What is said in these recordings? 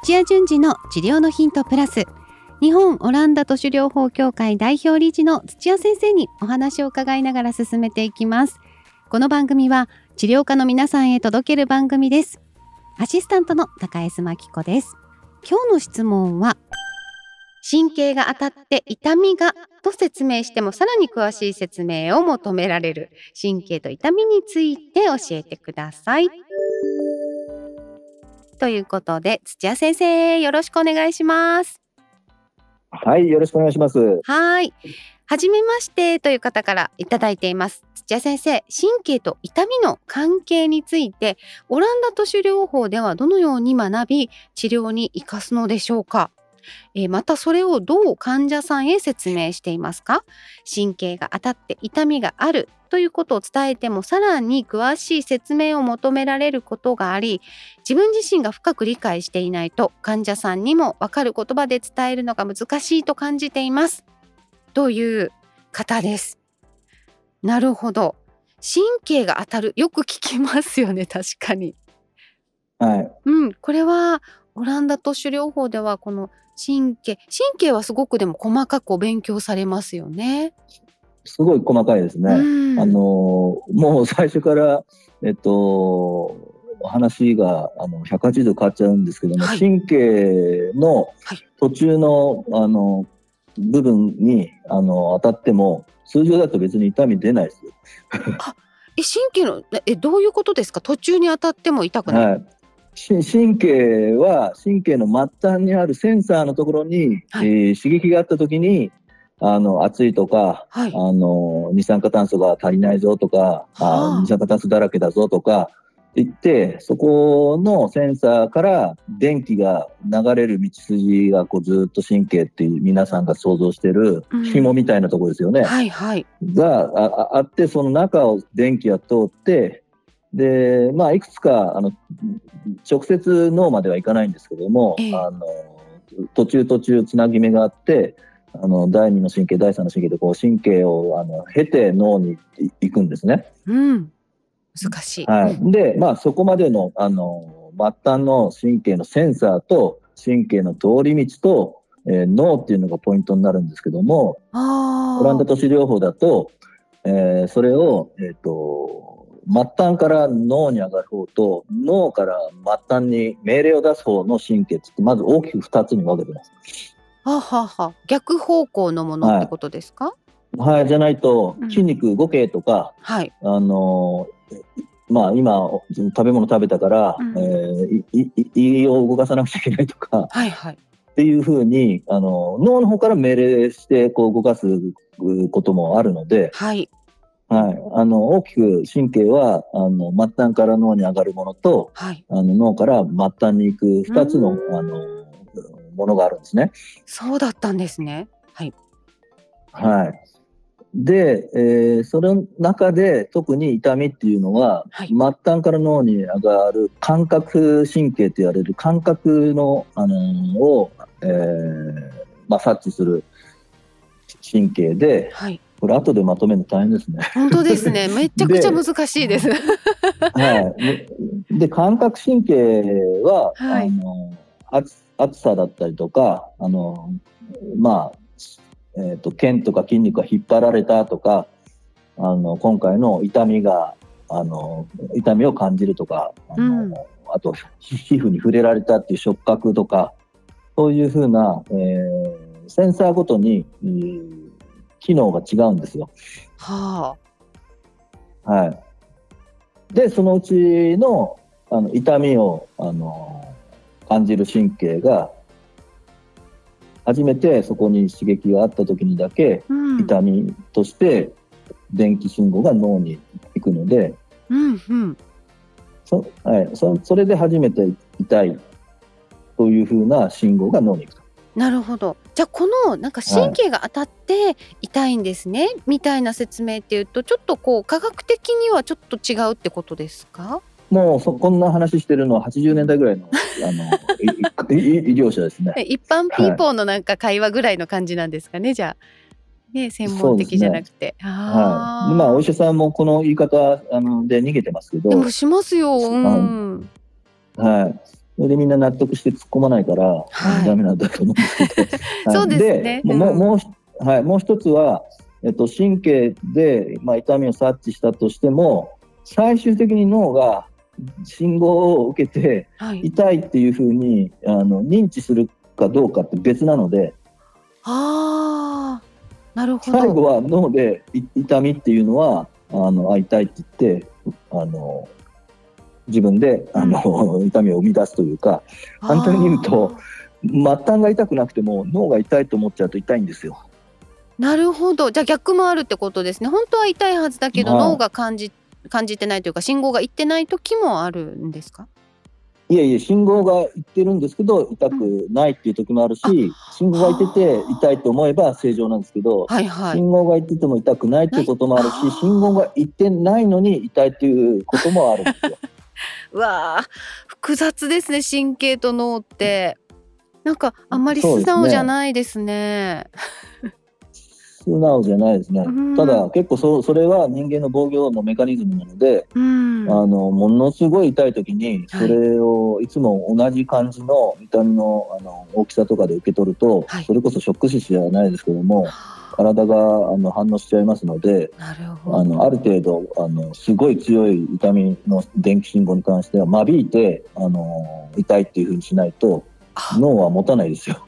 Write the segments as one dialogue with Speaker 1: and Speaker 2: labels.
Speaker 1: 土屋順次の治療のヒントプラス。日本オランダ都市療法協会代表理事の土屋先生にお話を伺いながら進めていきます。この番組は治療家の皆さんへ届ける番組です。アシスタントの高江真紀子です。今日の質問は神経が当たって痛みがと説明してもさらに詳しい説明を求められる神経と痛みについて教えてください。ということで土屋先生よろしくお願いします。
Speaker 2: はい、よろしくお願いします。
Speaker 1: はい。はじめましてという方からいただいています。土屋先生、神経と痛みの関係について、オランダ都市療法ではどのように学び、治療に生かすのでしょうか？えー、またそれをどう患者さんへ説明していますか？神経が当たって痛みがあるということを伝えてもさらに詳しい説明を求められることがあり自分自身が深く理解していないと患者さんにも分かる言葉で伝えるのが難しいと感じています。という方です。なるほど。神経が当たる。よく聞きますよね確かに。
Speaker 2: はい。
Speaker 1: うんこれはオランダ都市療法ではこの神経神経はすごくでも細かくお勉強されますよね。
Speaker 2: すごい細かいですね。あのもう最初からえっと話があの180度変わっちゃうんですけども、はい、神経の途中の、あの部分にあの当たっても通常だと別に痛み出ないです。
Speaker 1: あえ神経のえどういうことですか？途中に当たっても痛くない、はい
Speaker 2: 神経は神経の末端にあるセンサーのところに、はい、えー、刺激があった時にあの暑いとか、はい、あの二酸化炭素が足りないぞとか、はあ、二酸化炭素だらけだぞとか言ってそこのセンサーから電気が流れる道筋がこうずっと神経っていう皆さんが想像してる紐みたいなところですよね。うん、
Speaker 1: はいはい、
Speaker 2: があってその中を電気が通ってで、まあ、いくつかあの直接脳まではいかないんですけども、えあの途中途中つなぎ目があってあの第二の神経第三の神経でこう神経をあの経て脳に行くんですね。
Speaker 1: うん、難しい、
Speaker 2: はい、で、まあ、そこまでのあの末端の神経のセンサーと神経の通り道と、えー、脳っていうのがポイントになるんですけどもオランダ都市療法だと、えー、それを、えーと末端から脳に上がる方と脳から末端に命令を出す方の神経ってまず大きく2つに分けてます。
Speaker 1: ははは。逆方向のものってことですか、
Speaker 2: はい、はい、じゃないと筋肉動けとか、
Speaker 1: うん、はい、
Speaker 2: あのまあ今食べ物食べたから、うん、えー、胃を動かさなくちゃいけないとか、
Speaker 1: はいはい、
Speaker 2: っていうふうにあの脳の方から命令してこう動かすこともあるので、
Speaker 1: はい、
Speaker 2: はい、あの大きく神経はあの末端から脳に上がるものと、はい、あの脳から末端に行く2つのあのものがあるんですね。
Speaker 1: そうだったんですね。はい。
Speaker 2: はい。で、えー、その中で特に痛みっていうのは、はい、末端から脳に上がる感覚神経と言われる感覚の、あのー、を、えーまあ、察知する神経で、はい、これ後でまとめるの大変ですね。
Speaker 1: 本当ですね。めちゃくちゃ難しいです。
Speaker 2: はい。で、感覚神経は、はい、あの暑暑さだったりとか、あのまあえっ、ー、と腱とか筋肉が引っ張られたとか、あの今回の痛みがあの痛みを感じるとか、あの、うん、あと皮膚に触れられたっていう触覚とか、そういうふうな、えー、センサーごとに、えー機能が違うんですよ。
Speaker 1: は
Speaker 2: あ。はい。で、そのうちのあの痛みをあの感じる神経が初めてそこに刺激があった時にだけ、痛みとして電気信号が脳に行くので、
Speaker 1: うんうん
Speaker 2: そはい、そそれで初めて痛いというふうな信号が脳に行くと。
Speaker 1: なるほど。じゃあこのなんか神経が当たって痛いんですね、はい、みたいな説明っていうとちょっとこう科学的にはちょっと違うってことですか？
Speaker 2: もうそこんな話してるのは80年代ぐらいの あの医療者ですね。
Speaker 1: 一般ピーポーのなんか会話ぐらいの感じなんですかね、はい、じゃあ。ね、専門的じゃなくて。ね、
Speaker 2: はい。まあお医者さんもこの言い方あので逃げてますけど。で
Speaker 1: もしますよ。うん。
Speaker 2: はい。それでみんな納得して突っ込まないから、
Speaker 1: はい
Speaker 2: ダメなんだと思うんですけど。はい
Speaker 1: そうですね
Speaker 2: でもう
Speaker 1: うん
Speaker 2: もうひはい、もう一つは、えっと、神経で、まあ、痛みを察知したとしても、最終的に脳が信号を受けて、
Speaker 1: はい。
Speaker 2: 痛いっていうふうにあの認知するかどうかって別なので、
Speaker 1: ああ、なるほど。
Speaker 2: 最後は脳でい痛みっていうのは、あのあ痛いって言って、あの自分であの、痛みを生み出すというか、簡単に言うと末端が痛くなくても脳が痛いと思っちゃうと痛いんですよ。
Speaker 1: なるほど。じゃあ逆もあるってことですね。本当は痛いはずだけど、
Speaker 2: はい
Speaker 1: 脳が感じ感じてないというか信号がいってない時もあるんですか？
Speaker 2: いえいえ、信号がいってるんですけど、痛くないっていう時もあるし、信号がいってて痛いと思えば正常なんですけど、
Speaker 1: はいはい。
Speaker 2: 信号がいってても痛くないっていうこともあるし信号がいってないのに痛いっていうこともあるんですよ。
Speaker 1: わあ、複雑ですね。神経と脳って。なんかあんまり素直じゃないですね。
Speaker 2: 素直じゃないですね
Speaker 1: うん。
Speaker 2: ただ結構そそれは人間の防御のメカニズムなので、
Speaker 1: うん。
Speaker 2: あのものすごい痛い時にそれをいつも同じ感じの痛みのあの大きさとかで受け取ると、
Speaker 1: はい
Speaker 2: それこそショック死じゃないですけども体があの反応しちゃいますので。あのある程度あのすごい強い痛みの電気信号に関しては間引いてあの痛いっていうふうにしないと
Speaker 1: あ
Speaker 2: 脳は持たないですよ。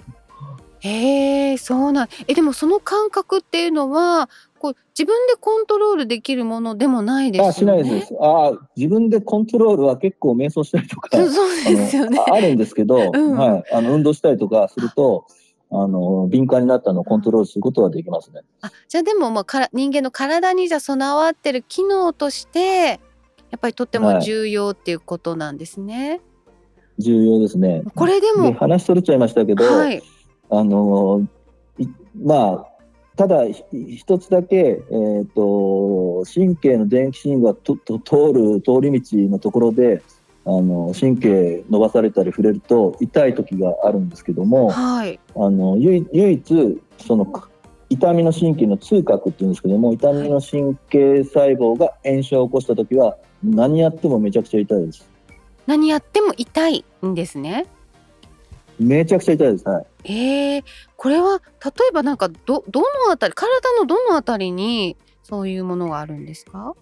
Speaker 1: へえ、そうなん。え、でもその感覚っていうのは、こう自分でコントロールできるものでもないですよね。
Speaker 2: あしないです。あ自分でコントロールは結構瞑想したりとか
Speaker 1: そうですよね。
Speaker 2: あるんですけど、
Speaker 1: うん
Speaker 2: はい、あの運動したりとかするとあの敏感になったのをコントロールすることはできますね。
Speaker 1: あ、じゃあでもまあから人間の体にじゃ備わってる機能として、やっぱりとっても重要っていうことなんですね。
Speaker 2: 重要ですね。
Speaker 1: これで
Speaker 2: で
Speaker 1: も、
Speaker 2: 話取れちゃいましたけど、
Speaker 1: はい。
Speaker 2: あのいまあただひ一つだけ、えー、と神経の電気信号がとと通る通り道のところであの神経伸ばされたり触れると痛い時があるんですけども
Speaker 1: はい。
Speaker 2: あの唯唯一そのか痛みの神経の痛覚っていうんですけども痛みの神経細胞が炎症を起こした時は何やってもめちゃくちゃ痛いです。
Speaker 1: 何やっても痛いんですね。
Speaker 2: めちゃくちゃ痛いです。はい。
Speaker 1: ええこれは例えばなんかどどのあたり体のどのあたりにそういうものがあるんですか？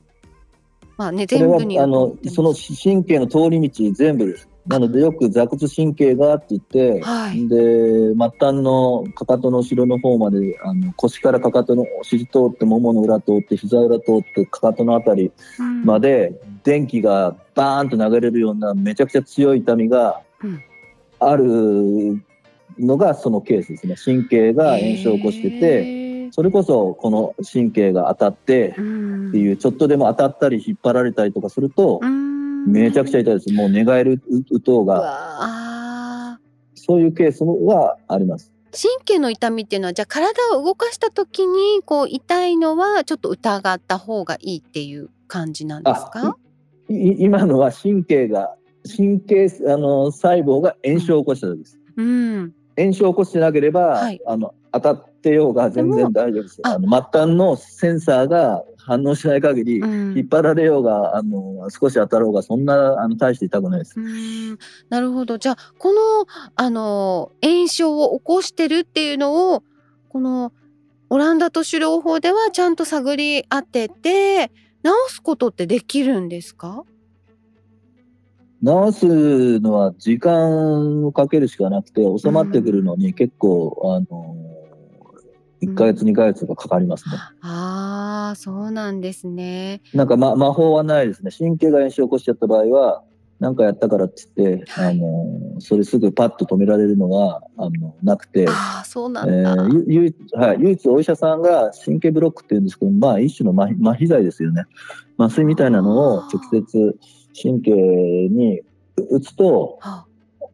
Speaker 1: まあね全部に
Speaker 2: あのその神経の通り道全部です。なのでよく座骨神経がって言って、
Speaker 1: はい
Speaker 2: で末端のかかとの後ろの方まであの腰からかかとのお尻通ってももの裏通って膝裏通ってかかとのあたり
Speaker 1: うん
Speaker 2: まで電気がバーンと流れるようなめちゃくちゃ強い痛みが
Speaker 1: うん
Speaker 2: あるのがそのケースですね。神経が炎症を起こしてて、
Speaker 1: て
Speaker 2: それこそこの神経が当たってっていうちょっとでも当たったり引っ張られたりとかすると、めちゃくちゃ痛いです。もう寝返る打とう
Speaker 1: う
Speaker 2: が、そういうケースはあります。
Speaker 1: 神経の痛みっていうのはじゃあ体を動かした時にこう痛いのはちょっと疑った方がいいっていう感じなんですか？
Speaker 2: 今のは神経が、神経あの細胞が炎症を起こした時です。
Speaker 1: うん。
Speaker 2: 炎症を起こしてなければ、
Speaker 1: はい
Speaker 2: あの当たってようが全然大丈夫です。
Speaker 1: あ
Speaker 2: あの末端のセンサーが反応しない限り、
Speaker 1: うん
Speaker 2: 引っ張られようがあの少し当たろうがそんなあの大して痛くないです。
Speaker 1: なるほどじゃあこのあの炎症を起こしてるっていうのをこのオランダ都市療法ではちゃんと探り当てて治すことってできるんですか？
Speaker 2: 治すのは時間をかけるしかなくて収まってくるのに結構、あの1ヶ月2ヶ月とかかかりますね。
Speaker 1: ああそうなんですね。
Speaker 2: なんか、ま、魔法はないですね。神経が炎症を起こしちゃった場合は、何かやったからって言って、
Speaker 1: はい
Speaker 2: あの、それすぐパッと止められるのは、あの、なくて、
Speaker 1: ああそうな
Speaker 2: え
Speaker 1: んだ。
Speaker 2: ーゆ唯一はい、唯一お医者さんが神経ブロックっていうんですけど、まあ一種の麻痺麻痺剤ですよね。麻酔みたいなのを直接神経に打つと、
Speaker 1: は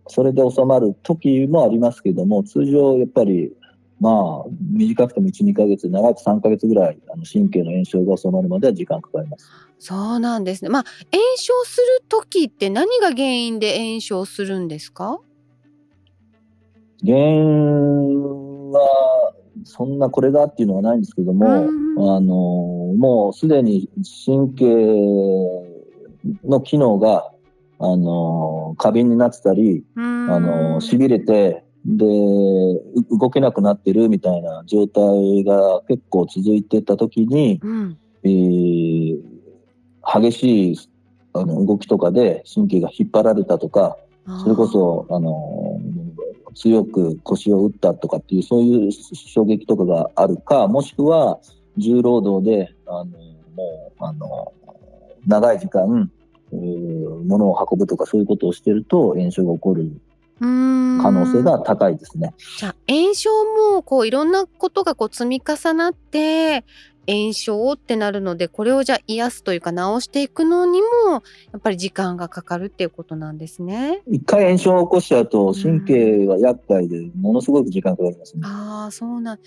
Speaker 2: それで収まる時もありますけども、通常やっぱり、まあ、短くても1、2ヶ月、長く3ヶ月ぐらい、あの神経の炎症が収まるまでは時間かかります。
Speaker 1: そうなんですね。まあ炎症する時って何が原因で炎症するんですか？
Speaker 2: 原因は、そんなこれだっていうのはないんですけども、
Speaker 1: うん
Speaker 2: あの、もうすでに神経の機能があの、過敏になってたり、あの、痺れて、で、動けなくなってるみたいな状態が結構続いてた時に、うん、えー、激しいあの動きとかで神経が引っ張られたとか、それこそ、あの、強く腰を打ったとかっていう、そういう衝撃とかがあるか、もしくは重労働で、あの、もう、あの、長い時間、物を運ぶとかそういうことをしてると炎症が起こる可能性が高いですね。
Speaker 1: じゃあ炎症もこういろんなことがこう積み重なって炎症ってなるのでこれをじゃあ癒すというか治していくのにもやっぱり時間がかかるっていうことなんですね。
Speaker 2: 一回炎症を起こしちゃうと神経が厄介でものすごく時間かかりますね。
Speaker 1: ああそうなん治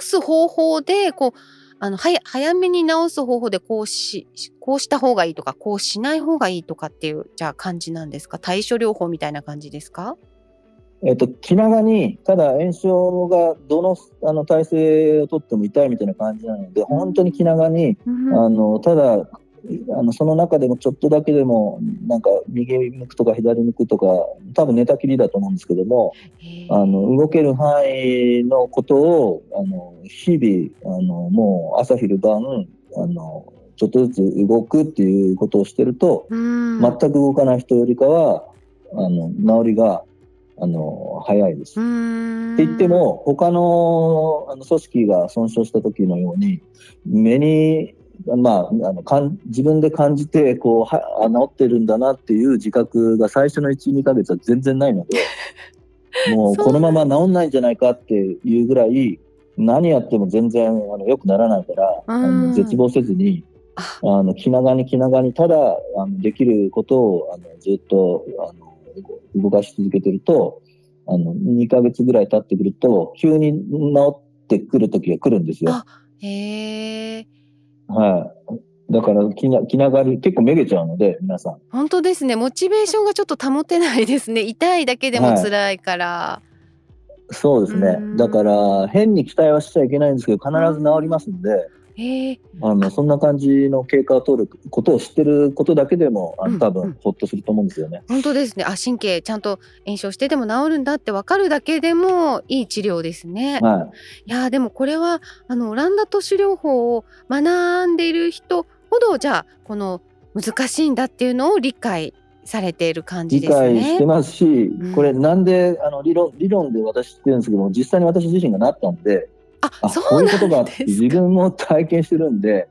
Speaker 1: す方法でこうあの早早めに治す方法でこうしこうした方がいいとかこうしない方がいいとかっていうじゃあ感じなんですか？対処療法みたいな感じですか？
Speaker 2: えっと、気長に、ただ炎症がどのあの体勢をとっても痛いみたいな感じなので、本当に気長に、うん、あのただあのその中でもちょっとだけでもなんか右向くとか左向くとか多分寝たきりだと思うんですけどもあの動ける範囲のことをあの日々あのもう朝昼晩あのちょっとずつ動くっていうことをしてると全く動かない人よりかはあの治りがあの早いです。って言っても他のあの組織が損傷した時のように目にまあ、あのかん自分で感じてこうは治ってるんだなっていう自覚が最初の12ヶ月は全然ないので もうこのまま治んないんじゃないかっていうぐらい何やっても全然あの良くならないから、あの絶望せずにあ。の気長に気長にただあのできることをあのずっとあの動かし続けてるとあの2ヶ月ぐらい経ってくると急に治ってくる時が来るんですよ。
Speaker 1: へー
Speaker 2: はい。だから気な気長に結構めげちゃうので皆さん。
Speaker 1: 本当ですね。モチベーションがちょっと保てないですね。痛いだけでも辛いから。は
Speaker 2: い、そうですね。だから変に期待はしちゃいけないんですけど必ず治りますんで。あのそんな感じの経過を取ることを知ってることだけでもあの多分ほっとすると思うんですよね。
Speaker 1: うんうん、本当ですね。あ神経ちゃんと炎症してでも治るんだって分かるだけでもいい治療ですね。はい、いやでもこれはあのオランダ都市療法を学んでいる人ほどじゃあこの難しいんだっていうのを理解されている感じです
Speaker 2: ね。理解してますし、うん、これなんであの理論理論で私知ってるんですけども実際に私自身がなったんで。
Speaker 1: あそういうことがあって
Speaker 2: 自分も体験してるんで、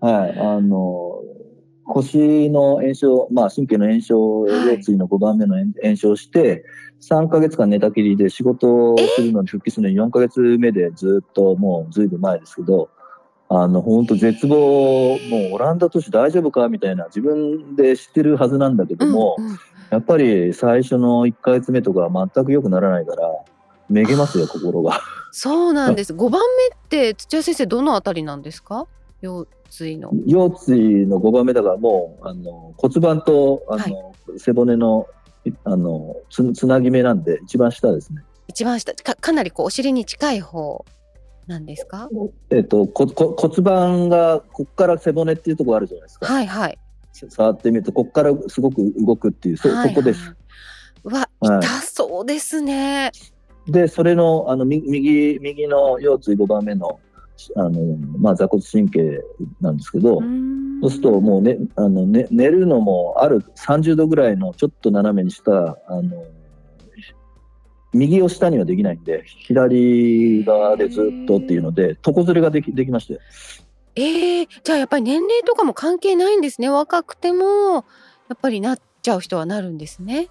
Speaker 2: はい、あの腰の炎症、まあ、神経の炎症、腰椎の5番目の炎症して、3か月間寝たきりで仕事をするのに復帰するのに4か月目でずっともうずいぶん前ですけど、あの、本当絶望、もうオランダ都市大丈夫かみたいな自分で知ってるはずなんだけども、うんうん、やっぱり最初の1か月目とか全く良くならないから、めげますよ、心が。
Speaker 1: そうなんです。5番目って土屋先生どのあたりなんですか？腰椎の。
Speaker 2: 腰椎の5番目だからもうあの骨盤とあの、はい、背骨のあのつつなぎ目なんで一番下ですね。
Speaker 1: 一番下かかなりこうお尻に近い方なんですか？
Speaker 2: えっ、とここ骨盤がここから背骨っていうところあるじゃないですか。
Speaker 1: はいはい。
Speaker 2: 触ってみるとここからすごく動くっていうそ,、そこです。
Speaker 1: うわ痛そうですね。
Speaker 2: で、それの、あの、右、右の腰椎5番目の、あの、まあ、座骨神経なんですけど、そうするともうね、あの、ね、寝るのもある30度ぐらいのちょっと斜めにした、あの、右を下にはできないんで、左側でずっとっていうので、床ずれができできまして。
Speaker 1: ええー、じゃあやっぱり年齢とかも関係ないんですね。若くても、やっぱりなっちゃう人はなるんですね。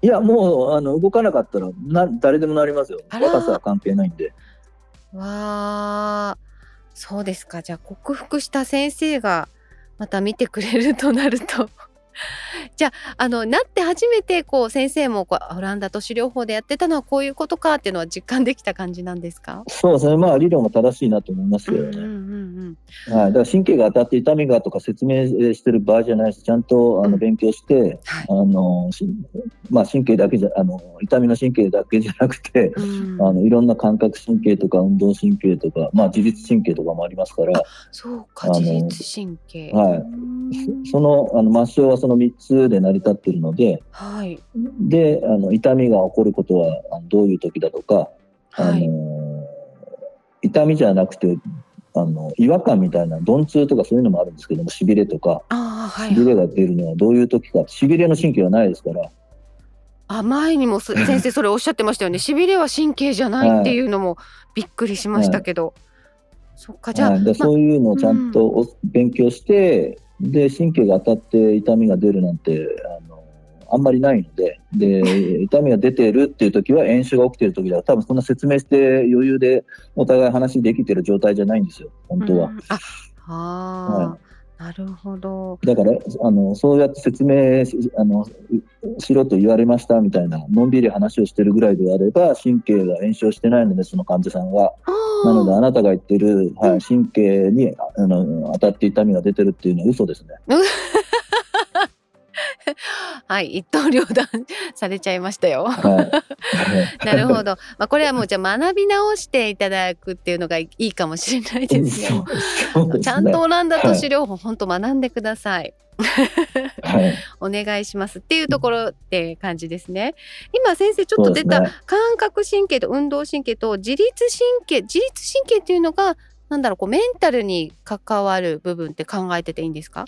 Speaker 2: いや、もう、あの、動かなかったら、な、誰でもなりますよ。若さは関係ないんで。
Speaker 1: わあ、そうですか。じゃあ、克服した先生が、また見てくれるとなると じゃああのなって初めてこう先生もこうオランダ都市療法でやってたのはこういうことかっていうのは実感できた感じなんですか？
Speaker 2: そうですね。まあ理論も正しいなと思いますけどね、うんうんうん、はい、だから神経が当たって痛みがとか説明してる場合じゃないしちゃんとあの勉強して、うん。はい、あのまあ、神経だけじゃあの痛みの神経だけじゃなくて、うん、あのいろんな感覚神経とか運動神経とか、まあ、自律神経とかもありますから。
Speaker 1: そうか。自律神経。
Speaker 2: はい そのあの末梢はその3つで成り立っているので、
Speaker 1: はい、
Speaker 2: であの痛みが起こることはどういう時だとか、はい、あの痛みじゃなくてあの違和感みたいな鈍痛とかそういうのもあるんですけどもしびれとか、はい、しびれが出るのはどういう時かしびれの神経はないですから。
Speaker 1: あ前にも 先生それおっしゃってましたよね。しびれは神経じゃないっていうのもびっくりしましたけど、はい、そっかじゃあ、
Speaker 2: はい、そういうのをちゃんと勉強して、うん、で神経が当たって痛みが出るなんてあのあんまりないのでで痛みが出てるっていう時は炎症が起きてる時だ。多分そんな説明して余裕でお互い話できてる状態じゃないんですよ本当は。うん、あ
Speaker 1: はあ、なるほど。
Speaker 2: だからあのそうやって説明あのしろと言われましたみたいなのんびり話をしてるぐらいであれば神経が炎症してないのでその患者さんは。なのであなたが言ってる、はい、神経にあの当たって痛みが出てるっていうのは嘘ですね。
Speaker 1: はい、一刀両断されちゃいましたよ。はい、なるほど。まあ、これはもうじゃあ学び直していただくっていうのがいいかもしれないですね。ねちゃんとオランダ都市療法、本当学んでください。はい、お願いしますっていうところって感じですね。今先生ちょっと出た感覚神経と運動神経と自律神経自律神経っていうのがなんだろうこうメンタルに関わる部分って考えてていいんですか？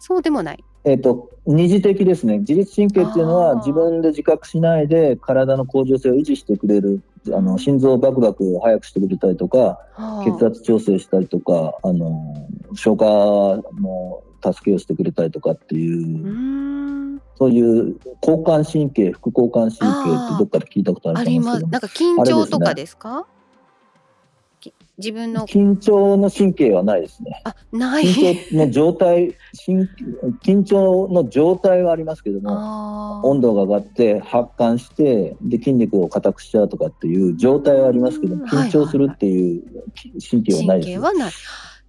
Speaker 1: そうでもない
Speaker 2: えーと、二次的ですね、自律神経っていうのは、自分で自覚しないで体の向上性を維持してくれる、あの心臓をバクバク速くしてくれたりとか、血圧調整したりとか、あの消化の助けをしてくれたりとかっていう、そういう交感神経、副交感神経ってどっかで聞いたことあると思うんですけど。
Speaker 1: なんか緊張とかですか？自分の。
Speaker 2: 緊張の神経はないですね。
Speaker 1: あない。
Speaker 2: 緊張の状態緊張の状態はありますけども温度が上がって発汗してで筋肉を硬くしちゃうとかっていう状態はありますけども緊張するっていう神経はないです。神経はない。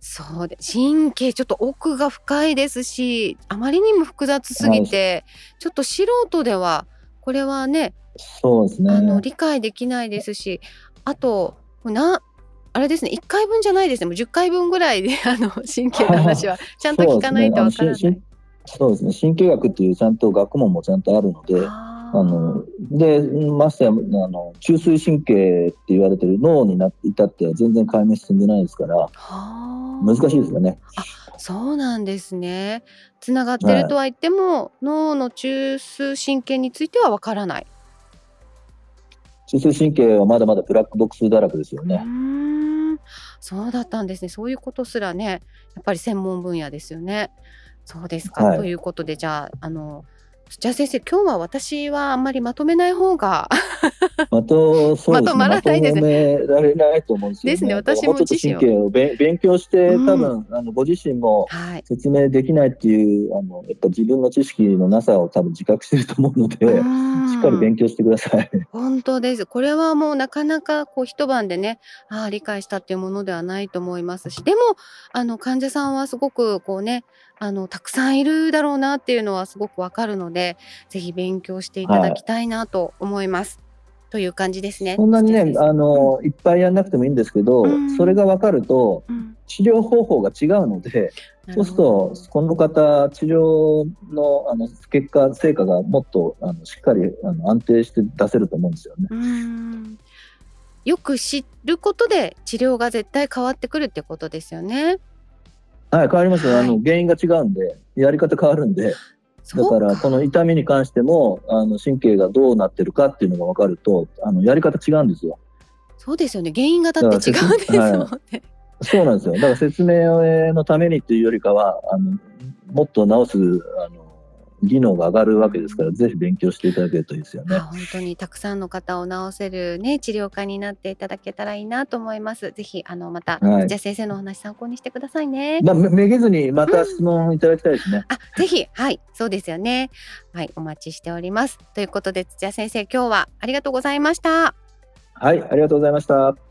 Speaker 1: そうで神経ちょっと奥が深いですしあまりにも複雑すぎて、ちょっと素人ではこれはね
Speaker 2: そうですね。
Speaker 1: あの理解できないですしあとなあれですね1回分じゃないですねもう10回分ぐらいで あの神経の話は ちゃんと聞かないとわからない。
Speaker 2: そうですね神経学っていうちゃんと学問もちゃんとあるのであのでましてやあの中枢神経って言われてる脳にな至っては全然解明進んでないですから難しいですよね。
Speaker 1: あそうなんですね。つながってるとは言っても、はい、脳の中枢神経についてはわからない。
Speaker 2: 中枢神経はまだまだブラックボックスだらけですよね。
Speaker 1: そうだったんですね。そういうことすらね、やっぱり専門分野ですよね。そうですか。はい、ということで、じゃあ、あの、じゃあ先生、今日は私はあんまりまとめない方が
Speaker 2: まと、そう
Speaker 1: まとまらないですね。
Speaker 2: められないと思うんですよ、ね。ですね、私も自身を勉強して、多分、あのご自身も説明できないっていう、あのやっぱ自分の知識のなさを多分自覚してると思うので、しっかり勉強してください。
Speaker 1: 本当です。これはもうなかなかこう一晩でね、ああ理解したっていうものではないと思いますし、でもあの患者さんはすごくこうね、あのたくさんいるだろうなっていうのはすごくわかるので、ぜひ勉強していただきたいなと思います。はいという感じですね。
Speaker 2: そんなにね、あの、うん、いっぱいやんなくてもいいんですけど、うん、それが分かると、治療方法が違うので、そうすると、この方、治療のあの結果、成果がもっとあのしっかりあの安定して出せると思うんですよね。
Speaker 1: よく知ることで治療が絶対変わってくるってことですよね。
Speaker 2: はい、変わりますよ。はい、あの原因が違うんで、やり方変わるんで。だからこの痛みに関してもあの神経がどうなってるかっていうのが分かるとあのやり方違うんですよ。
Speaker 1: そうですよね原因がだって違うんですもんね、はい。
Speaker 2: そうなんですよだから説明のためにっていうよりかはあのもっと治すあの技能が上がるわけですから、ぜひ勉強していただけるといいですよね。
Speaker 1: 本当にたくさんの方を治せるね治療家になっていただけたらいいなと思います。ぜひあのまた、はい、じゃ先生のお話参考にしてくださいね。
Speaker 2: まあめげずにまた質問いただきたいですね。うん、
Speaker 1: あぜひはいそうですよね。はいお待ちしております。ということで土屋先生今日はありがとうございました。
Speaker 2: はいありがとうございました。